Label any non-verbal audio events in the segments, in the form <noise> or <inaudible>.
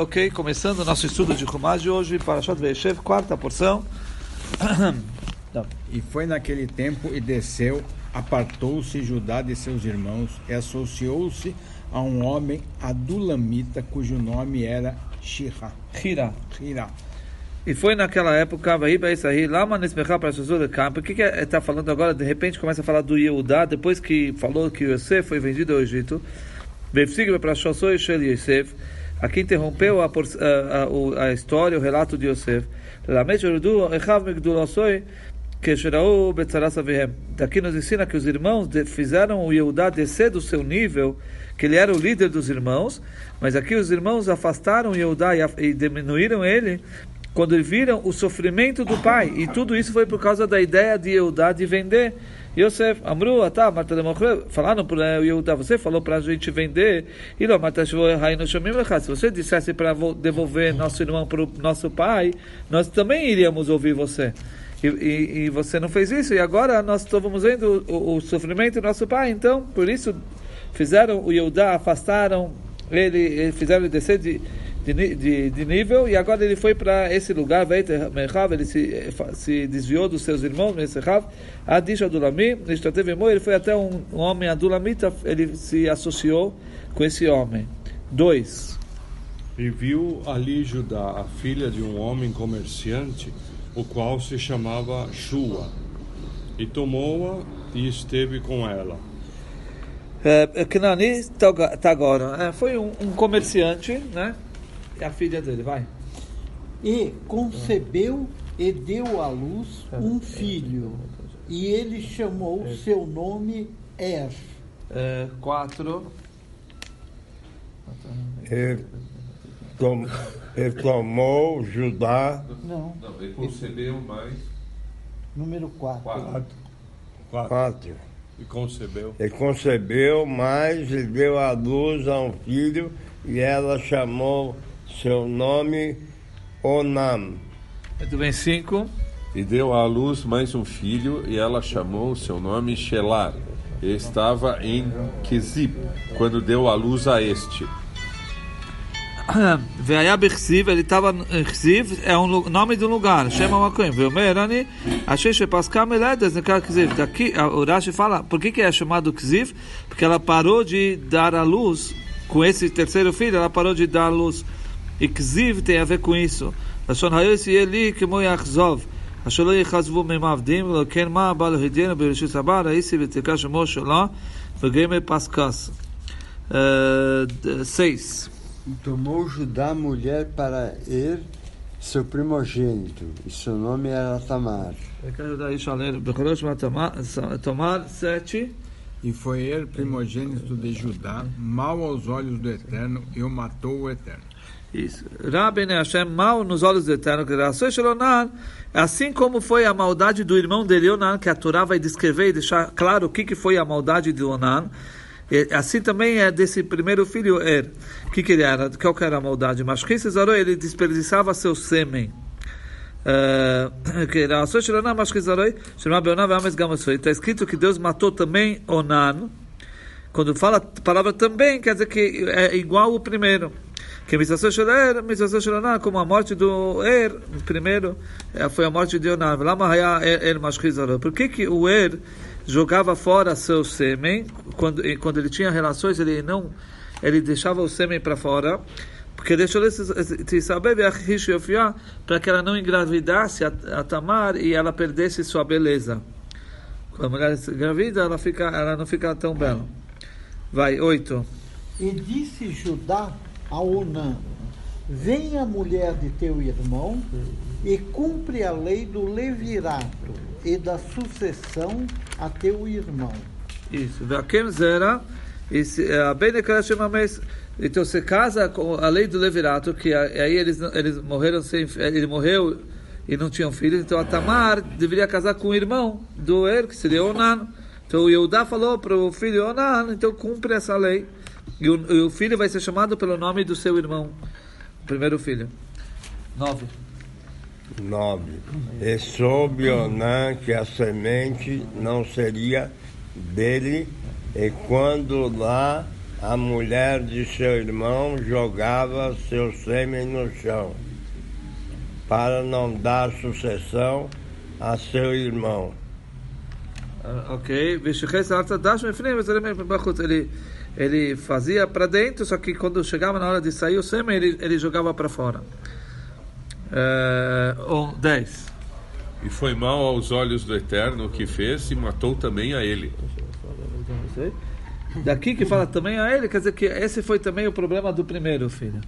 Ok, começando o nosso estudo de Kumaz de hoje, para Shat Veishev, quarta porção. <coughs> E foi naquele tempo e desceu, apartou-se Judá de seus irmãos e associou-se a um homem adulamita cujo nome era Shira. Hira. Shira. E foi naquela época, campo. O que que está falando agora? De repente começa a falar do Yehudá, depois que falou que Yosef foi vendido ao Egito. Yosef. Aqui interrompeu a, a, a, a, história, o relato de Yosef. Daqui nos ensina que os irmãos fizeram o Yehudá descer do seu nível, que ele era o líder dos irmãos, mas aqui os irmãos afastaram Yehudá e diminuíram ele quando viram o sofrimento do pai. E tudo isso foi por causa da ideia de Yehudá de vender. Yosef, Amru, Atá, Marta de falaram para Yehudá, você falou para a gente vender. E não, Marta se você dissesse para devolver nosso irmão para o nosso pai, nós também iríamos ouvir você. E, e, e, você não fez isso, e agora nós estamos vendo o, o, sofrimento do nosso pai, então, por isso, fizeram o Yehudá, afastaram ele, fizeram ele descer de de, de, de, nível e agora ele foi para esse lugar, ele se, se desviou dos seus irmãos, Adish Adulami, ele foi até um, um homem Adulamita, ele se associou com esse homem. Dois. E viu ali Judá, a filha de um homem comerciante, o qual se chamava Shua, e tomou-a e esteve com ela. É, Knani Tagora, é, foi um, um comerciante, né? É a filha dele, vai. E concebeu e deu à luz um filho, e ele chamou seu nome Er. É, quatro. Ele, tom, ele tomou Judá. Não. Não, ele concebeu mais. Número quatro. Quatro. Quatro. quatro. E concebeu. Ele concebeu, mas ele deu à luz a um filho e ela chamou seu nome Onam. Muito bem, cinco. E deu à luz mais um filho, e ela chamou seu nome Shelar. E estava em Kizib, quando deu à luz a este. <coughs> Veia Bechsiv, ele estava em Chsiv, é um nome de um lugar, chama Makoim. Veomerani, achei que Pascal Meledes, naquela Kziv. Daqui, o Rashi fala, por que, que é chamado Kziv? Porque ela parou de dar a luz, com esse terceiro filho, ela parou de dar a luz. E Kziv tem a ver com isso. לשון היוס יהיה לי כמו יאכזוב. אשר לא יחזבו ממעבדים, ולא כן מה הבא להדיין ברשות הבא, ראיסי ותקרא שמו שלו, וגמר פסקס. Seis. Tomou Judá mulher para Er, seu primogênito, e seu nome era Tamar. Tomar sete. E foi Er primogênito de Judá, mal aos olhos do Eterno, e o matou o Eterno. Isso. Rabbi Hashem, mal nos olhos do Eterno, assim como foi a maldade do irmão de Onan, que a Torá vai descrever e deixar claro o que, que foi a maldade de Onan, assim também é desse primeiro filho Er. O que, que ele era? Qual que era a maldade? Mas ele desperdiçava seu sêmen. Está escrito que Deus matou também Onan. Quando fala a palavra também, quer dizer que é igual o primeiro. Que Mitzvah Sheler, Mitzvah como a morte do Er, primeiro, eh, foi a morte de Onan. Er Por que, que o Er jogava fora seu sêmen, quando, quando ele tinha relações, ele não, ele deixava o sêmen para fora, porque deixou para que ela não engravidasse a, a Tamar e ela perdesse sua beleza. Quando a mulher engravida, ela, fica, ela não fica tão bela. Vai, oito. E disse Judá a Onã: Venha a mulher de teu irmão e cumpre a lei do levirato e da sucessão a teu irmão. Isso. Vakem zera, é, a bem então você casa com a lei do levirato, que aí eles, eles morreram sem, ele morreu e não tinham filhos, então a Tamar deveria casar com o irmão do Er, que seria Onan. Então o Yehudá falou para o filho Onan, então cumpre essa lei. E o, e o, filho vai ser chamado pelo nome do seu irmão, o primeiro filho. Nove. Nove. E soube Onan que a semente não seria dele, e quando lá a mulher de seu irmão jogava seu sêmen no chão, para não dar sucessão a seu irmão. Ah, ok, ele, ele fazia para dentro, só que quando chegava na hora de sair o sêmen, ele, ele jogava para fora. Uh, 10. E foi mal aos olhos do Eterno o que fez e matou também a ele. Daqui que fala também a ele, quer dizer que esse foi também o problema do primeiro filho.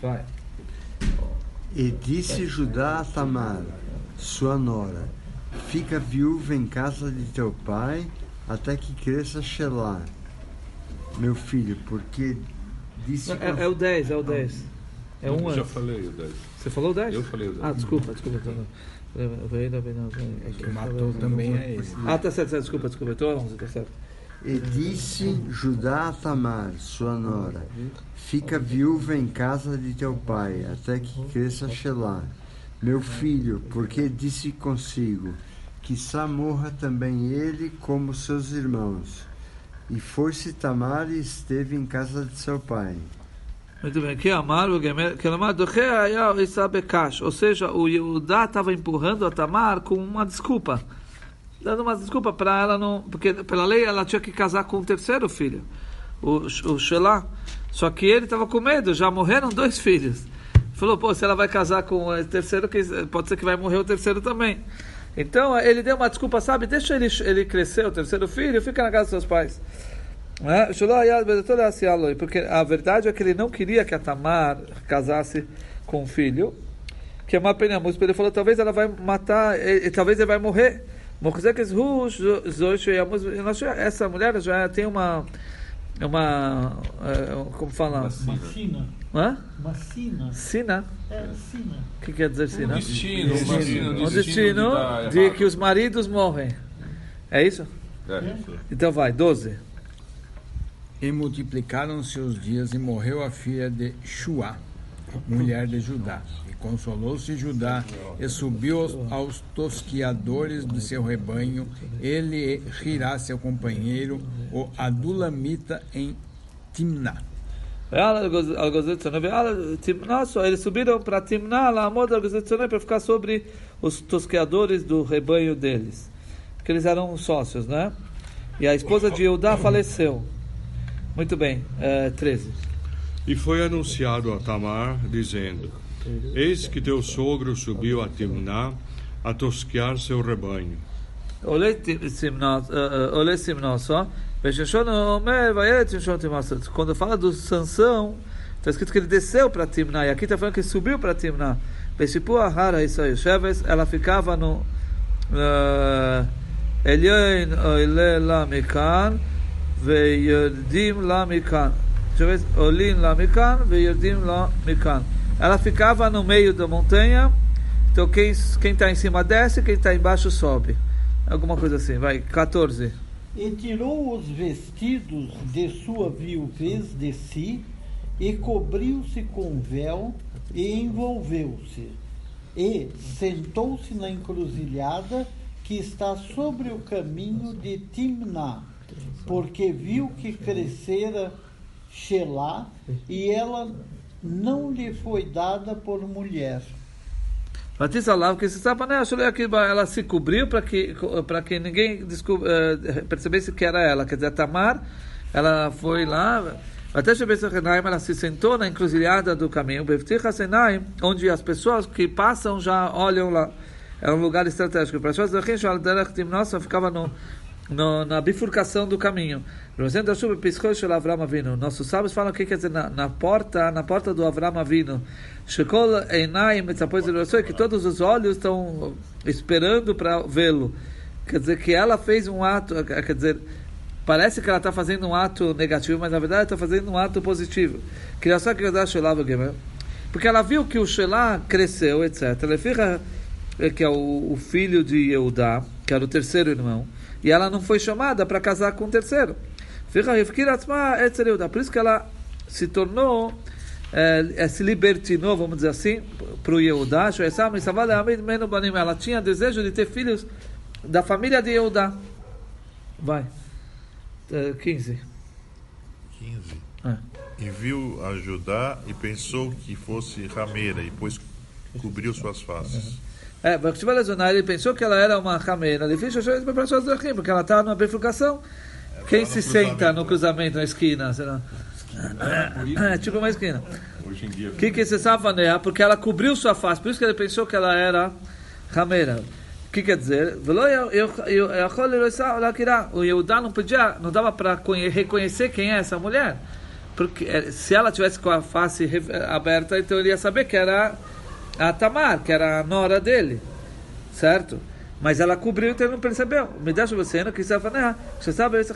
Vai. E disse Judá a Tamar, sua nora, fica viúva em casa de teu pai até que cresça Shelah, meu filho, porque disse... É, é o 10, é o 10. É um Eu já falei o 10. Você falou o 10? Eu falei o 10. Ah, desculpa, desculpa. É que matou também é esse. Ah, tá certo, certo, desculpa, desculpa. Então 11, tá certo. E disse Judá a Tamar, sua nora, fica viúva em casa de teu pai, até que cresça Shelah, meu filho, porque disse consigo, que morra também ele como seus irmãos. E foi-se Tamar e esteve em casa de seu pai. Muito bem, que amar que ou seja, o Yehudá estava empurrando a Tamar com uma desculpa, dando uma desculpa para ela não, porque pela lei ela tinha que casar com o terceiro filho, o, o Shelah, só que ele estava com medo, já morreram dois <laughs> filhos. Falou, pô, se ela vai casar com o terceiro, pode ser que vai morrer o terceiro também. Então ele deu uma desculpa, sabe? Deixa ele, ele crescer, o terceiro filho, fica na casa dos seus pais. Né? Porque a verdade é que ele não queria que a Tamar casasse com um filho, que é uma pena música. Ele falou: talvez ela vai matar, e, talvez ele vai morrer. Essa mulher já tem uma. uma é, como fala? Uma sina. Hã? Uma sina. Sina? É, sina. O que quer dizer sina? Um destino, um destino, um destino de, de que os maridos morrem. É isso? É. Então vai, 12. E multiplicaram-se os dias e morreu a filha de Shua, mulher de Judá. E consolou-se Judá e subiu aos, aos tosquiadores do seu rebanho, ele e Hirá, seu companheiro, o Adulamita em Timná. Eles subiram para Timná, lá para ficar sobre os tosqueadores do rebanho deles. Que eles eram sócios, né? E a esposa de Eudá faleceu. Muito bem, uh, 13. E foi anunciado a Tamar, dizendo: Eis que teu sogro subiu a Timná a tosquear seu rebanho. Olê Simnó só. Quando fala do Sansão, está escrito que ele desceu para Timna e aqui está falando que subiu para Timná. Hara ela ficava no eh, Elien Oile Lamikan, Veyerdim Lamikan. Deixa eu ver, Olin Lamikan, Veyerdim Lamikan. Ela ficava no meio da montanha, então quem está em cima desce, quem está embaixo sobe. Alguma coisa assim, vai, 14. E tirou os vestidos de sua viuvez de si, e cobriu-se com véu, e envolveu-se. E sentou-se na encruzilhada que está sobre o caminho de Timná porque viu que crescera Shelah e ela não lhe foi dada por mulher. que se sabe, né? Ela se cobriu para que para que ninguém uh, percebesse que era ela. Quer dizer, Tamar, ela foi lá. Até ela se sentou na encruzilhada do caminho, onde as pessoas que passam já olham lá. É um lugar estratégico. Para ficava no, no, na bifurcação do caminho. Nossos sábios falam o que quer dizer na, na, porta, na porta do Avram Avinu. Que todos os olhos estão esperando para vê-lo. Quer dizer que ela fez um ato, quer dizer, parece que ela está fazendo um ato negativo, mas na verdade está fazendo um ato positivo. Porque ela viu que o Shelah cresceu, etc. Ela fica, que é o, o filho de Yehudá, que era o terceiro irmão e ela não foi chamada para casar com o terceiro. Por isso que ela se tornou, é, se libertinou, vamos dizer assim, para o Yehudá. Ela tinha desejo de ter filhos da família de Yehudá. Vai. 15. 15. É. E viu a Judá e pensou que fosse rameira, e pois cobriu suas faces. É, é, ele pensou que ela era uma ramena. Ele fez porque ela está numa bifurcação. É, Quem se senta no cruzamento, na esquina? Será? esquina é, é, tipo uma esquina. O. Que que sabe, safaneia? Porque ela cobriu sua face. Por isso que ele pensou que ela era rameira. O que quer dizer? O Yehudá não podia, não dava para reconhecer quem é essa mulher. Porque eh, se ela tivesse com a face aberta, então ele ia saber que era a Tamar, que era a nora dele. Certo? Mas ela cobriu, então ele não percebeu. Me deixa você, que safaneia. Você sabe isso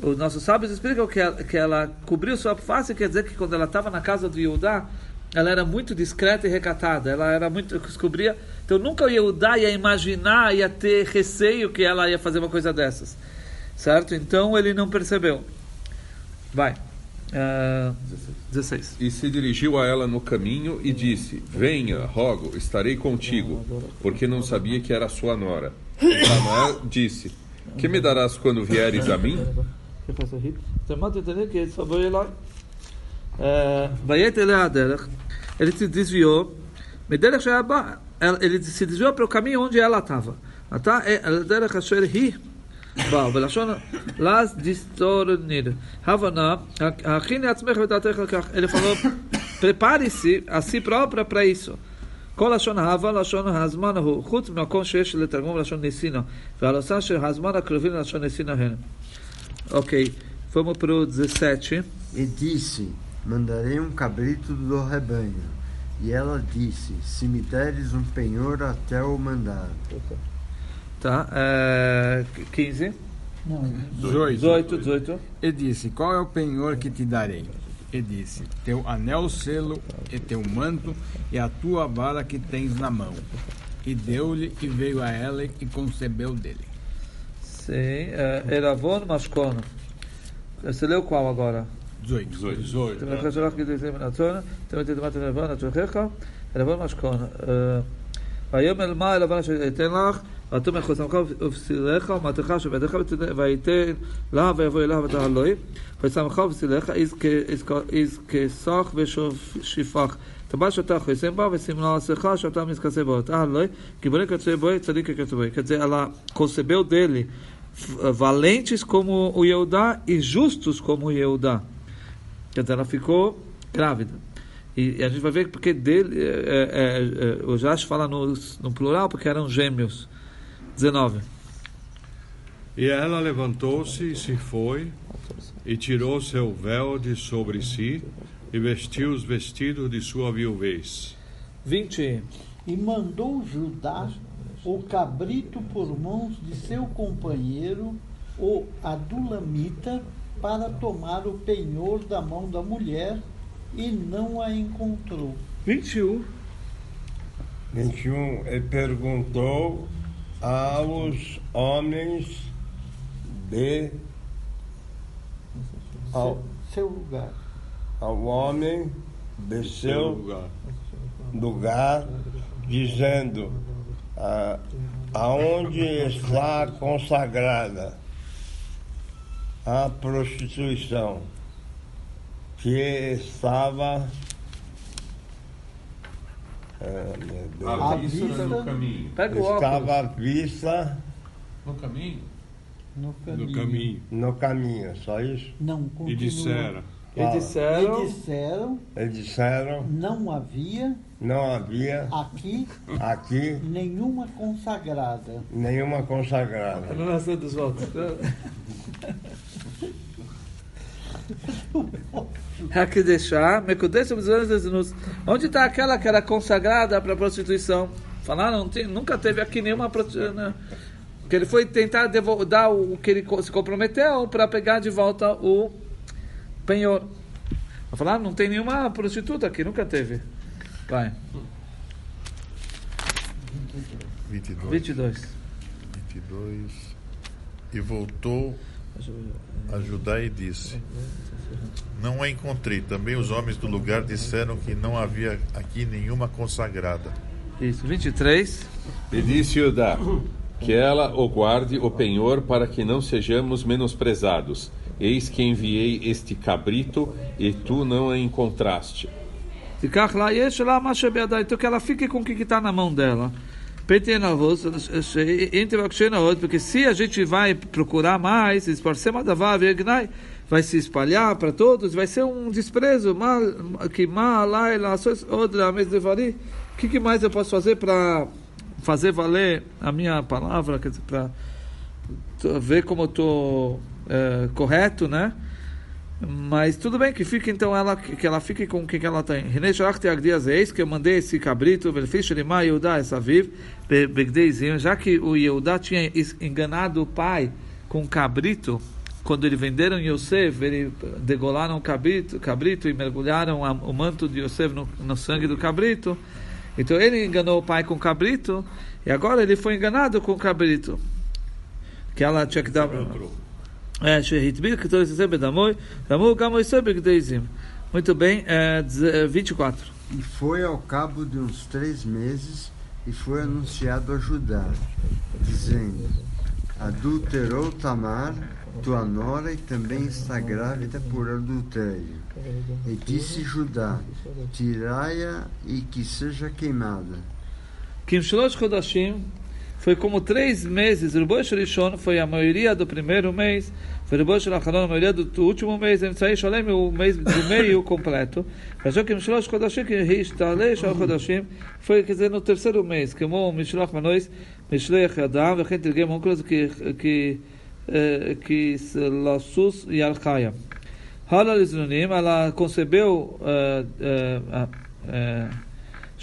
os nossos sábios explicam que ela, que ela cobriu sua face, quer dizer que quando ela estava na casa do Yehudá, ela era muito discreta e recatada, ela era muito descobria. Então nunca o Yehudá ia imaginar, ia ter receio que ela ia fazer uma coisa dessas, certo? Então ele não percebeu. Vai. 16. E se dirigiu a ela no caminho e disse: Venha, rogo, estarei contigo, porque não sabia que era sua nora. E Samael disse: Que me darás quando vieres a mim? Ele se desviou, ele se desviou para o caminho onde ela estava. Ela באו, בלשון לאז דיסטורניר. הבנה, הכיני עצמך ודעתך לכך. Ele falou, prepare-se a si própria para isso. כל לשון אהבה, לשון הזמן הוא, חוץ ממקום שיש לתרגום לשון ניסינו, והלוסה שהזמן הקרובים ללשון ניסינו הם. Ok, vamos para o 17. E disse: Mandarei um cabrito do rebanho. E ela disse: Se me deres um penhor até o mandar. Tá, é, 15. Não, 18, 18. E disse: Qual é o penhor que te darei? E disse: Teu anel selo e teu manto e a tua vara que tens na mão. E deu-lhe e veio a ela e concebeu dele. Sim, é, Eravon Mashkon. Você leu qual agora? 18. 18. אתם לכם שלח כדי זה מן הצאן, אתם תדמת לבן עד שולחיך, לבן משכון. אה, ויאמר מה אל לבן אשר אתן לך, ואתם מחוסמך ובשילך ומתך שבידיך ותיתן- ויתן לה ויבוא אליה ותעלוי, וישמך ובשילך איז כסך ושפך. טבע שאתה חוסם בה וסימנה עשיך שאתה מתכסה בו. תעלוי, כי בונה כתבי בוי צדיק כתבי בוי. Quer dizer, ela concebeu dele eh, valentes como o Yehudá e justos como o Yehudá. Quer dizer, ela ficou grávida. E, e a gente vai ver porque dele, é, é, é, o Jash fala no, no plural porque eram gêmeos. 19. E ela levantou-se e se foi, e tirou seu véu de sobre si, e vestiu os vestidos de sua viuvez. 20. e mandou Judá o cabrito por mãos de seu companheiro, o Adulamita, para tomar o penhor da mão da mulher, e não a encontrou. 21. 21, ele perguntou aos homens de. ao, Seu lugar. ao homem de Seu lugar. lugar, dizendo: ah, aonde está consagrada a prostituição que estava. Ah, À À vista no caminho. Pega o óculos. estava à vista No caminho? No caminho. No caminho. no caminho, só isso? Não, continua. E disseram: E disseram. E disseram, Eles disseram: não havia não havia aqui aqui nenhuma consagrada. nenhuma consagrada. Não nasceu dos votos. Mekudesh Onde está aquela que era consagrada para prostituição? Falaram, não tem, nunca teve aqui nenhuma prostituição. Né? Que ele foi tentar devol- dar o que ele se comprometeu para pegar de volta o penhor. Falaram, não tem nenhuma prostituta aqui, nunca teve. Vai, 22. 22. 22. E voltou é. Ajudai e disse: é, é, tá Não a encontrei. Também os homens do lugar disseram que não havia aqui nenhuma consagrada. Isso, 23. E disse Judá: Que ela o guarde o penhor para que não sejamos menosprezados. Eis que enviei este cabrito e tu não a encontraste. Então que ela fique com o que está na mão dela. Porque se a gente vai procurar mais, vai se espalhar para todos, vai ser um desprezo, que que, que mais eu posso fazer para fazer valer a minha palavra, para ver como eu estou é, correto, né? Mas tudo bem que fique então ela que ela fique com o que ela tem. Eis que eu mandei esse cabrito, essa viv, já que o Yehudá tinha enganado o pai com cabrito, quando eles venderam Yosef, eles degolaram o cabrito, cabrito e mergulharam o manto de Yosef no, no sangue do cabrito. Então ele enganou o pai com cabrito e agora ele foi enganado com cabrito. Que ela tinha que dar. É, Muito bem, é, 24. E foi ao cabo de uns três meses e foi anunciado a Judá, dizendo: Adulterou Tamar, tua nora, e também está grávida por adultério. E disse Judá: Tirai-a e que seja queimada. Kim Shlosh Kodashim foi como três meses. O Ribosh Rishon foi a maioria do primeiro mês. Foi o Ribosh Rachanon a maioria do, do último mês. Emtsai Sholem o mês do meio completo. Rajokim Shlosh Kodashim que Hishtalei Shal Kodashim foi quer dizer no terceiro mês. Como Mishloch Manois Mishloch Adam וכן תרגם אונקלוס que Lassus e Alchaya. Hala Lizunim